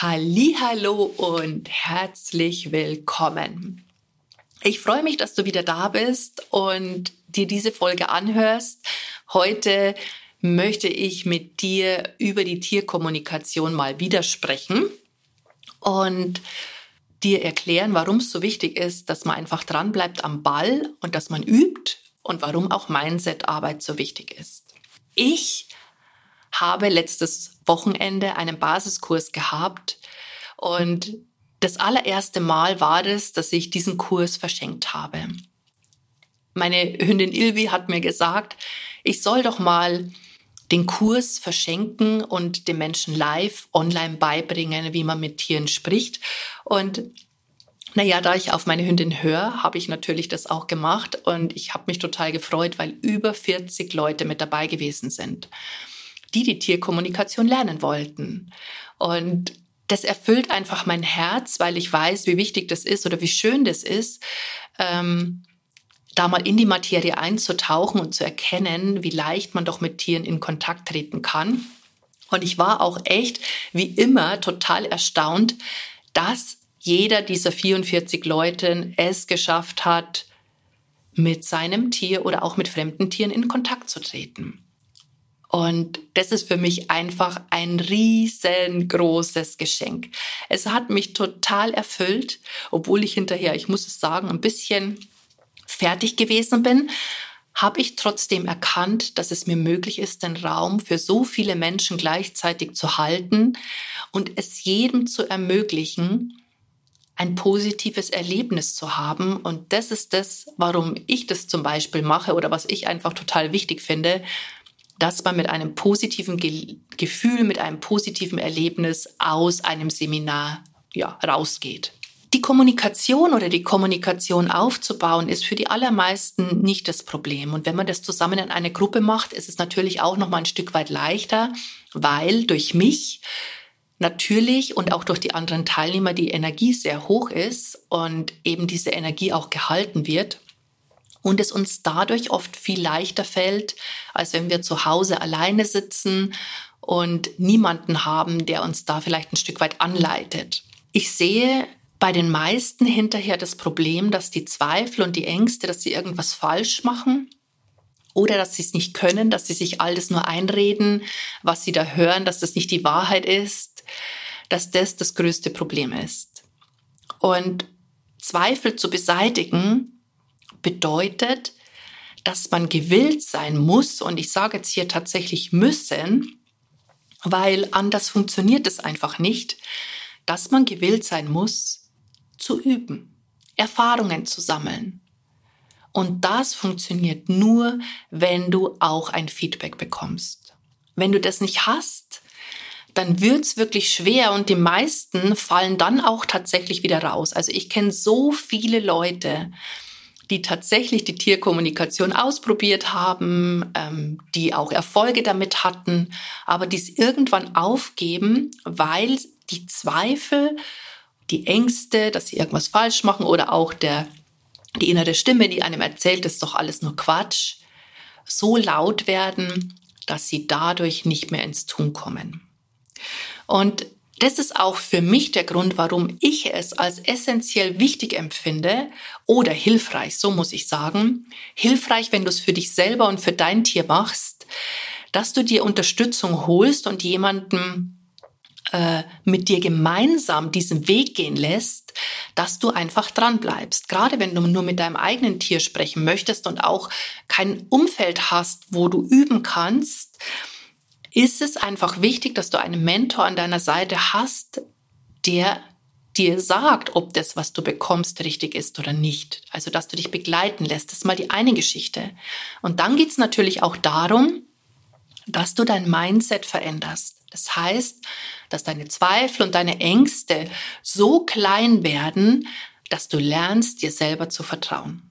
Hallo und herzlich willkommen. Ich freue mich, dass du wieder da bist und dir diese Folge anhörst. Heute möchte ich mit dir über die Tierkommunikation mal wieder sprechen und dir erklären, warum es so wichtig ist, dass man einfach dran bleibt am Ball und dass man übt und warum auch Mindset-Arbeit so wichtig ist. Ich habe letztes Wochenende einen Basiskurs gehabt und das allererste Mal war es, dass ich diesen Kurs verschenkt habe. Meine Hündin Ilvi hat mir gesagt, ich soll doch mal den Kurs verschenken und den Menschen live online beibringen, wie man mit Tieren spricht. Und naja, da ich auf meine Hündin höre, habe ich natürlich das auch gemacht und ich habe mich total gefreut, weil über 40 Leute mit dabei gewesen sind die die Tierkommunikation lernen wollten. Und das erfüllt einfach mein Herz, weil ich weiß, wie wichtig das ist oder wie schön das ist, ähm, da mal in die Materie einzutauchen und zu erkennen, wie leicht man doch mit Tieren in Kontakt treten kann. Und ich war auch echt, wie immer, total erstaunt, dass jeder dieser 44 Leuten es geschafft hat, mit seinem Tier oder auch mit fremden Tieren in Kontakt zu treten. Und das ist für mich einfach ein riesengroßes Geschenk. Es hat mich total erfüllt, obwohl ich hinterher, ich muss es sagen, ein bisschen fertig gewesen bin, habe ich trotzdem erkannt, dass es mir möglich ist, den Raum für so viele Menschen gleichzeitig zu halten und es jedem zu ermöglichen, ein positives Erlebnis zu haben. Und das ist das, warum ich das zum Beispiel mache oder was ich einfach total wichtig finde, dass man mit einem positiven Ge Gefühl, mit einem positiven Erlebnis aus einem Seminar ja, rausgeht. Die Kommunikation oder die Kommunikation aufzubauen ist für die allermeisten nicht das Problem. Und wenn man das zusammen in einer Gruppe macht, ist es natürlich auch noch mal ein Stück weit leichter, weil durch mich natürlich und auch durch die anderen Teilnehmer die Energie sehr hoch ist und eben diese Energie auch gehalten wird und es uns dadurch oft viel leichter fällt, als wenn wir zu Hause alleine sitzen und niemanden haben, der uns da vielleicht ein Stück weit anleitet. Ich sehe bei den meisten hinterher das Problem, dass die Zweifel und die Ängste, dass sie irgendwas falsch machen oder dass sie es nicht können, dass sie sich alles nur einreden, was sie da hören, dass das nicht die Wahrheit ist, dass das das größte Problem ist. Und Zweifel zu beseitigen bedeutet, dass man gewillt sein muss, und ich sage jetzt hier tatsächlich müssen, weil anders funktioniert es einfach nicht, dass man gewillt sein muss, zu üben, Erfahrungen zu sammeln. Und das funktioniert nur, wenn du auch ein Feedback bekommst. Wenn du das nicht hast, dann wird's wirklich schwer und die meisten fallen dann auch tatsächlich wieder raus. Also ich kenne so viele Leute, die tatsächlich die Tierkommunikation ausprobiert haben, ähm, die auch Erfolge damit hatten, aber die es irgendwann aufgeben, weil die Zweifel, die Ängste, dass sie irgendwas falsch machen oder auch der, die innere Stimme, die einem erzählt, das ist doch alles nur Quatsch, so laut werden, dass sie dadurch nicht mehr ins Tun kommen. Und das ist auch für mich der Grund, warum ich es als essentiell wichtig empfinde oder hilfreich, so muss ich sagen. Hilfreich, wenn du es für dich selber und für dein Tier machst, dass du dir Unterstützung holst und jemanden äh, mit dir gemeinsam diesen Weg gehen lässt, dass du einfach dran bleibst. Gerade wenn du nur mit deinem eigenen Tier sprechen möchtest und auch kein Umfeld hast, wo du üben kannst, ist es einfach wichtig, dass du einen Mentor an deiner Seite hast, der dir sagt, ob das, was du bekommst, richtig ist oder nicht. Also, dass du dich begleiten lässt. Das ist mal die eine Geschichte. Und dann geht es natürlich auch darum, dass du dein Mindset veränderst. Das heißt, dass deine Zweifel und deine Ängste so klein werden, dass du lernst, dir selber zu vertrauen.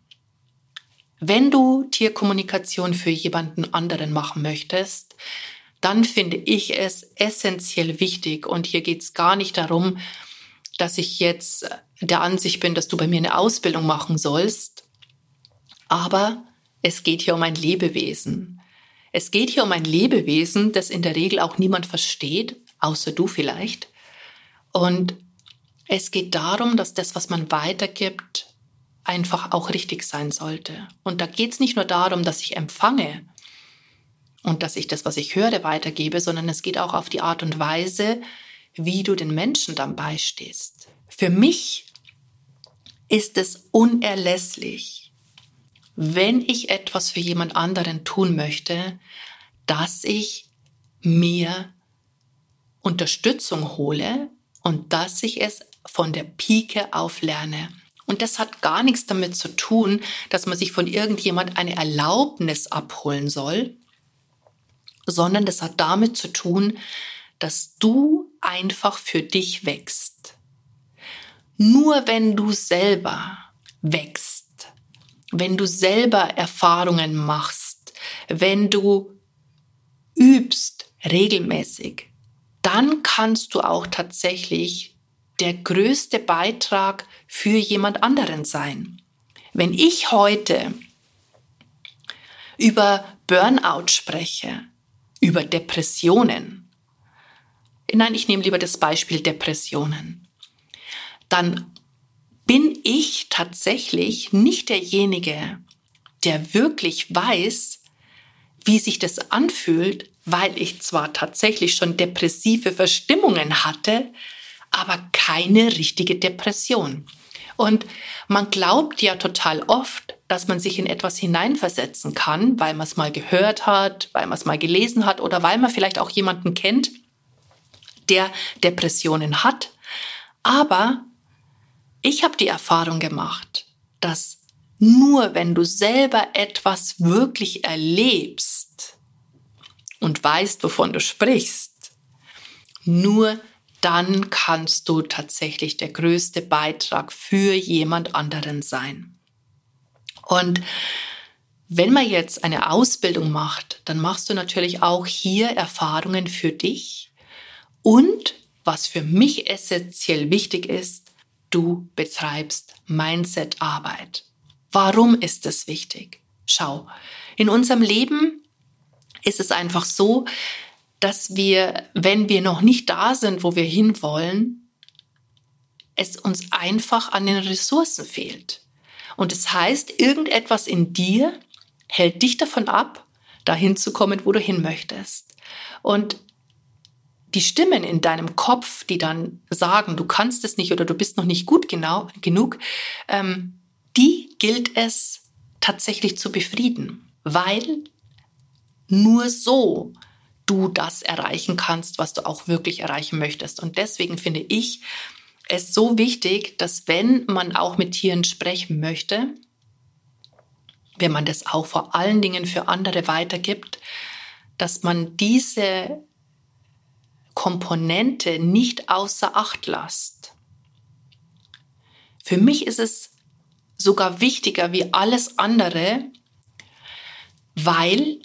Wenn du Tierkommunikation für jemanden anderen machen möchtest, dann finde ich es essentiell wichtig. Und hier geht es gar nicht darum, dass ich jetzt der Ansicht bin, dass du bei mir eine Ausbildung machen sollst. Aber es geht hier um ein Lebewesen. Es geht hier um ein Lebewesen, das in der Regel auch niemand versteht, außer du vielleicht. Und es geht darum, dass das, was man weitergibt, einfach auch richtig sein sollte. Und da geht es nicht nur darum, dass ich empfange und dass ich das, was ich höre, weitergebe, sondern es geht auch auf die Art und Weise, wie du den Menschen dann beistehst. Für mich ist es unerlässlich, wenn ich etwas für jemand anderen tun möchte, dass ich mir Unterstützung hole und dass ich es von der Pike auf lerne. Und das hat gar nichts damit zu tun, dass man sich von irgendjemand eine Erlaubnis abholen soll, sondern das hat damit zu tun, dass du einfach für dich wächst. Nur wenn du selber wächst, wenn du selber Erfahrungen machst, wenn du übst regelmäßig, dann kannst du auch tatsächlich der größte Beitrag für jemand anderen sein. Wenn ich heute über Burnout spreche, über Depressionen, nein, ich nehme lieber das Beispiel Depressionen, dann bin ich tatsächlich nicht derjenige, der wirklich weiß, wie sich das anfühlt, weil ich zwar tatsächlich schon depressive Verstimmungen hatte, aber keine richtige Depression. Und man glaubt ja total oft, dass man sich in etwas hineinversetzen kann, weil man es mal gehört hat, weil man es mal gelesen hat oder weil man vielleicht auch jemanden kennt, der Depressionen hat. Aber ich habe die Erfahrung gemacht, dass nur wenn du selber etwas wirklich erlebst und weißt, wovon du sprichst, nur dann kannst du tatsächlich der größte Beitrag für jemand anderen sein. Und wenn man jetzt eine Ausbildung macht, dann machst du natürlich auch hier Erfahrungen für dich. Und was für mich essentiell wichtig ist, du betreibst Mindset-Arbeit. Warum ist das wichtig? Schau, in unserem Leben ist es einfach so, dass wir, wenn wir noch nicht da sind, wo wir hinwollen, es uns einfach an den Ressourcen fehlt. Und das heißt, irgendetwas in dir hält dich davon ab, dahin zu kommen, wo du hin möchtest. Und die Stimmen in deinem Kopf, die dann sagen, du kannst es nicht oder du bist noch nicht gut genau, genug, ähm, die gilt es tatsächlich zu befrieden, weil nur so du das erreichen kannst, was du auch wirklich erreichen möchtest. Und deswegen finde ich es so wichtig, dass wenn man auch mit Tieren sprechen möchte, wenn man das auch vor allen Dingen für andere weitergibt, dass man diese Komponente nicht außer Acht lässt. Für mich ist es sogar wichtiger wie alles andere, weil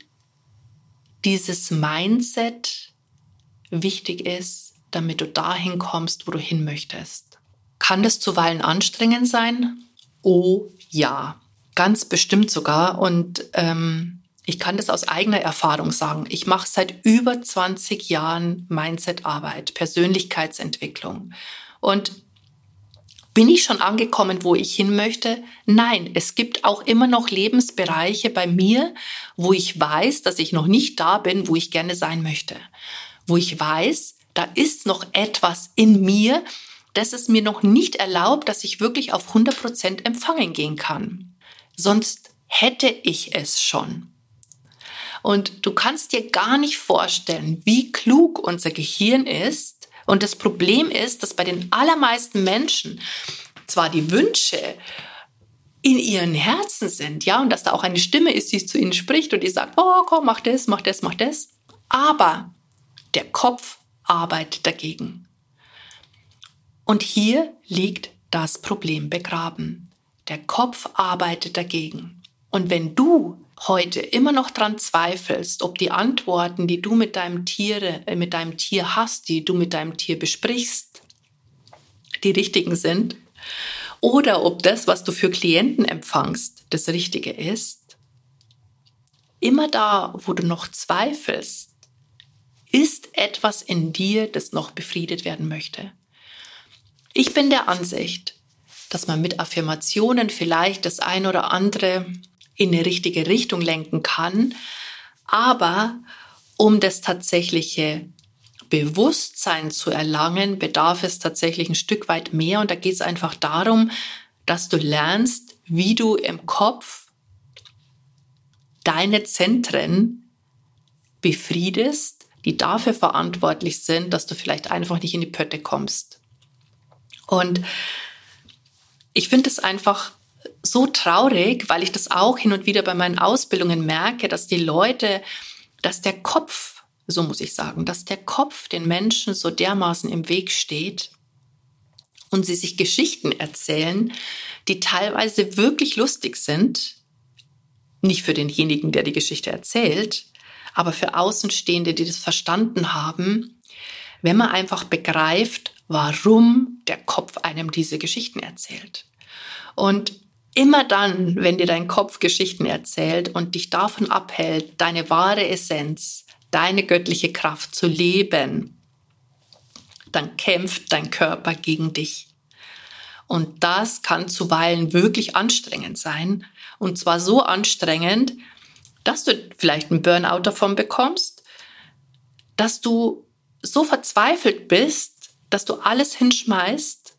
dieses Mindset wichtig ist, damit du dahin kommst, wo du hin möchtest. Kann das zuweilen anstrengend sein? Oh ja, ganz bestimmt sogar. Und ähm, ich kann das aus eigener Erfahrung sagen. Ich mache seit über 20 Jahren Mindset-Arbeit, Persönlichkeitsentwicklung. Und bin ich schon angekommen, wo ich hin möchte? Nein, es gibt auch immer noch Lebensbereiche bei mir, wo ich weiß, dass ich noch nicht da bin, wo ich gerne sein möchte. Wo ich weiß, da ist noch etwas in mir, das es mir noch nicht erlaubt, dass ich wirklich auf 100 Prozent empfangen gehen kann. Sonst hätte ich es schon. Und du kannst dir gar nicht vorstellen, wie klug unser Gehirn ist, und das Problem ist, dass bei den allermeisten Menschen zwar die Wünsche in ihren Herzen sind, ja, und dass da auch eine Stimme ist, die zu ihnen spricht und die sagt, oh, komm, mach das, mach das, mach das. Aber der Kopf arbeitet dagegen. Und hier liegt das Problem begraben. Der Kopf arbeitet dagegen. Und wenn du heute immer noch dran zweifelst, ob die Antworten, die du mit deinem Tiere, äh, mit deinem Tier hast, die du mit deinem Tier besprichst, die richtigen sind, oder ob das, was du für Klienten empfangst, das Richtige ist, immer da, wo du noch zweifelst, ist etwas in dir, das noch befriedet werden möchte. Ich bin der Ansicht, dass man mit Affirmationen vielleicht das ein oder andere in eine richtige Richtung lenken kann, aber um das tatsächliche Bewusstsein zu erlangen, bedarf es tatsächlich ein Stück weit mehr. Und da geht es einfach darum, dass du lernst, wie du im Kopf deine Zentren befriedest, die dafür verantwortlich sind, dass du vielleicht einfach nicht in die Pötte kommst. Und ich finde es einfach so traurig, weil ich das auch hin und wieder bei meinen Ausbildungen merke, dass die Leute, dass der Kopf so muss ich sagen, dass der Kopf den Menschen so dermaßen im Weg steht und sie sich Geschichten erzählen, die teilweise wirklich lustig sind, nicht für denjenigen, der die Geschichte erzählt, aber für Außenstehende, die das verstanden haben, wenn man einfach begreift, warum der Kopf einem diese Geschichten erzählt. Und immer dann, wenn dir dein Kopf Geschichten erzählt und dich davon abhält, deine wahre Essenz, deine göttliche Kraft zu leben, dann kämpft dein Körper gegen dich. Und das kann zuweilen wirklich anstrengend sein. Und zwar so anstrengend, dass du vielleicht einen Burnout davon bekommst, dass du so verzweifelt bist, dass du alles hinschmeißt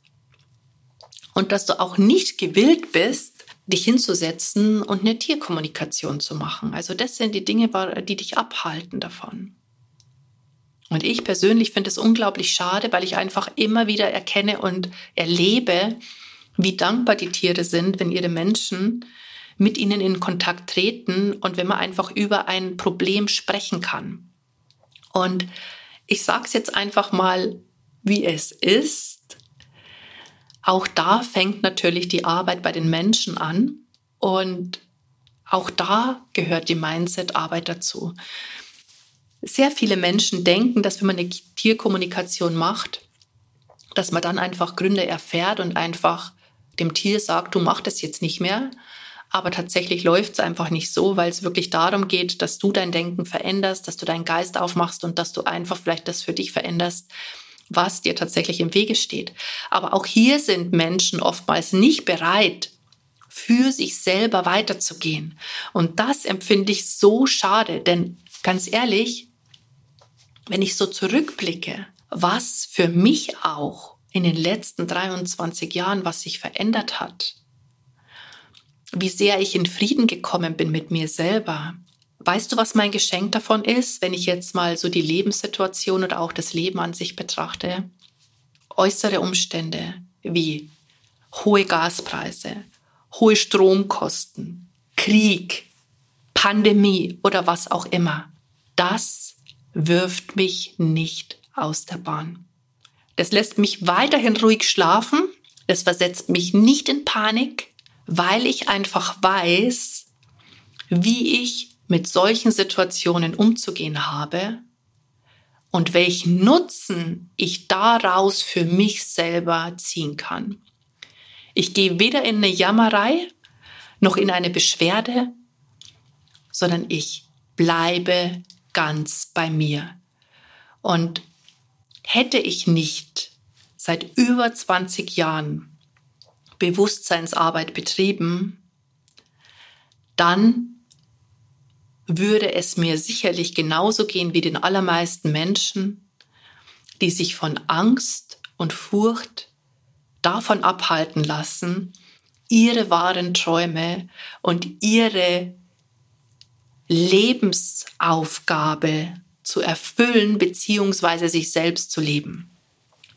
und dass du auch nicht gewillt bist, dich hinzusetzen und eine Tierkommunikation zu machen. Also das sind die Dinge, die dich abhalten davon. Und ich persönlich finde es unglaublich schade, weil ich einfach immer wieder erkenne und erlebe, wie dankbar die Tiere sind, wenn ihre Menschen mit ihnen in Kontakt treten und wenn man einfach über ein Problem sprechen kann. Und ich sage es jetzt einfach mal, wie es ist. Auch da fängt natürlich die Arbeit bei den Menschen an und auch da gehört die Mindset-Arbeit dazu. Sehr viele Menschen denken, dass wenn man eine Tierkommunikation macht, dass man dann einfach Gründe erfährt und einfach dem Tier sagt, du machst das jetzt nicht mehr. Aber tatsächlich läuft es einfach nicht so, weil es wirklich darum geht, dass du dein Denken veränderst, dass du deinen Geist aufmachst und dass du einfach vielleicht das für dich veränderst, was dir tatsächlich im Wege steht. Aber auch hier sind Menschen oftmals nicht bereit, für sich selber weiterzugehen. Und das empfinde ich so schade, denn ganz ehrlich, wenn ich so zurückblicke, was für mich auch in den letzten 23 Jahren, was sich verändert hat, wie sehr ich in Frieden gekommen bin mit mir selber, Weißt du, was mein Geschenk davon ist, wenn ich jetzt mal so die Lebenssituation oder auch das Leben an sich betrachte? Äußere Umstände wie hohe Gaspreise, hohe Stromkosten, Krieg, Pandemie oder was auch immer. Das wirft mich nicht aus der Bahn. Das lässt mich weiterhin ruhig schlafen. Das versetzt mich nicht in Panik, weil ich einfach weiß, wie ich mit solchen Situationen umzugehen habe und welchen Nutzen ich daraus für mich selber ziehen kann. Ich gehe weder in eine Jammerei noch in eine Beschwerde, sondern ich bleibe ganz bei mir. Und hätte ich nicht seit über 20 Jahren Bewusstseinsarbeit betrieben, dann würde es mir sicherlich genauso gehen wie den allermeisten Menschen, die sich von Angst und Furcht davon abhalten lassen, ihre wahren Träume und ihre Lebensaufgabe zu erfüllen beziehungsweise sich selbst zu leben.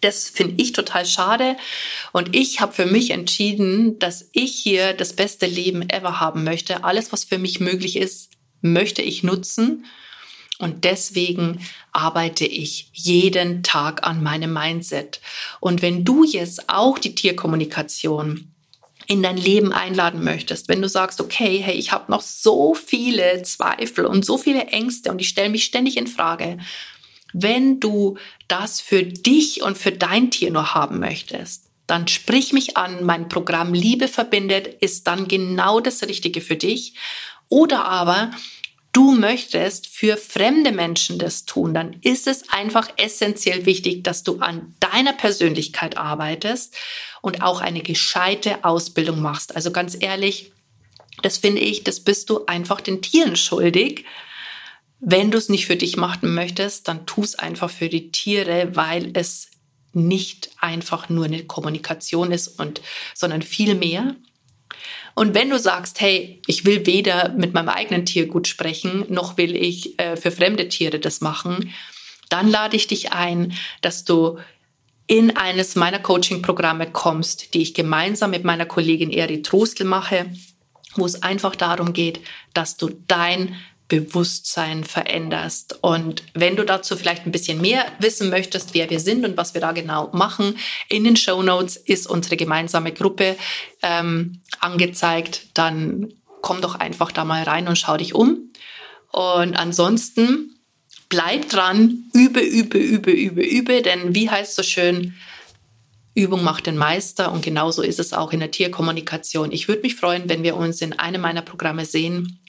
Das finde ich total schade und ich habe für mich entschieden, dass ich hier das beste Leben ever haben möchte. Alles, was für mich möglich ist, möchte ich nutzen. Und deswegen arbeite ich jeden Tag an meinem Mindset. Und wenn du jetzt auch die Tierkommunikation in dein Leben einladen möchtest, wenn du sagst, okay, hey, ich habe noch so viele Zweifel und so viele Ängste und ich stelle mich ständig in Frage, wenn du das für dich und für dein Tier nur haben möchtest, dann sprich mich an. Mein Programm Liebe verbindet ist dann genau das Richtige für dich. Oder aber du möchtest für fremde Menschen das tun, dann ist es einfach essentiell wichtig, dass du an deiner Persönlichkeit arbeitest und auch eine gescheite Ausbildung machst. Also ganz ehrlich, das finde ich, das bist du einfach den Tieren schuldig. Wenn du es nicht für dich machen möchtest, dann tu es einfach für die Tiere, weil es nicht einfach nur eine Kommunikation ist und, sondern viel mehr. Und wenn du sagst, hey, ich will weder mit meinem eigenen Tier gut sprechen, noch will ich äh, für fremde Tiere das machen, dann lade ich dich ein, dass du in eines meiner Coaching-Programme kommst, die ich gemeinsam mit meiner Kollegin Eri Trostel mache, wo es einfach darum geht, dass du dein Bewusstsein veränderst. Und wenn du dazu vielleicht ein bisschen mehr wissen möchtest, wer wir sind und was wir da genau machen, in den Show Notes ist unsere gemeinsame Gruppe ähm, angezeigt. Dann komm doch einfach da mal rein und schau dich um. Und ansonsten bleib dran, übe, übe, übe, übe, übe, denn wie heißt so schön, Übung macht den Meister und genauso ist es auch in der Tierkommunikation. Ich würde mich freuen, wenn wir uns in einem meiner Programme sehen